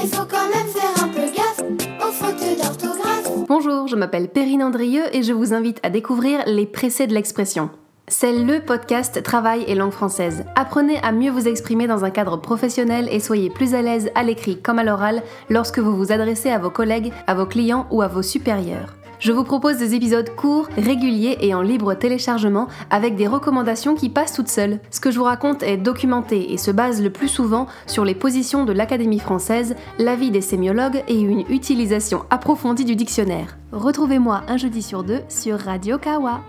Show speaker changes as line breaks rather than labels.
Mais faut quand même faire un peu gaffe aux fautes d'orthographe.
Bonjour, je m'appelle Perrine Andrieux et je vous invite à découvrir les pressés de l'expression. C'est le podcast Travail et langue française. Apprenez à mieux vous exprimer dans un cadre professionnel et soyez plus à l'aise à l'écrit comme à l'oral lorsque vous vous adressez à vos collègues, à vos clients ou à vos supérieurs. Je vous propose des épisodes courts, réguliers et en libre téléchargement avec des recommandations qui passent toutes seules. Ce que je vous raconte est documenté et se base le plus souvent sur les positions de l'Académie française, l'avis des sémiologues et une utilisation approfondie du dictionnaire. Retrouvez-moi un jeudi sur deux sur Radio Kawa.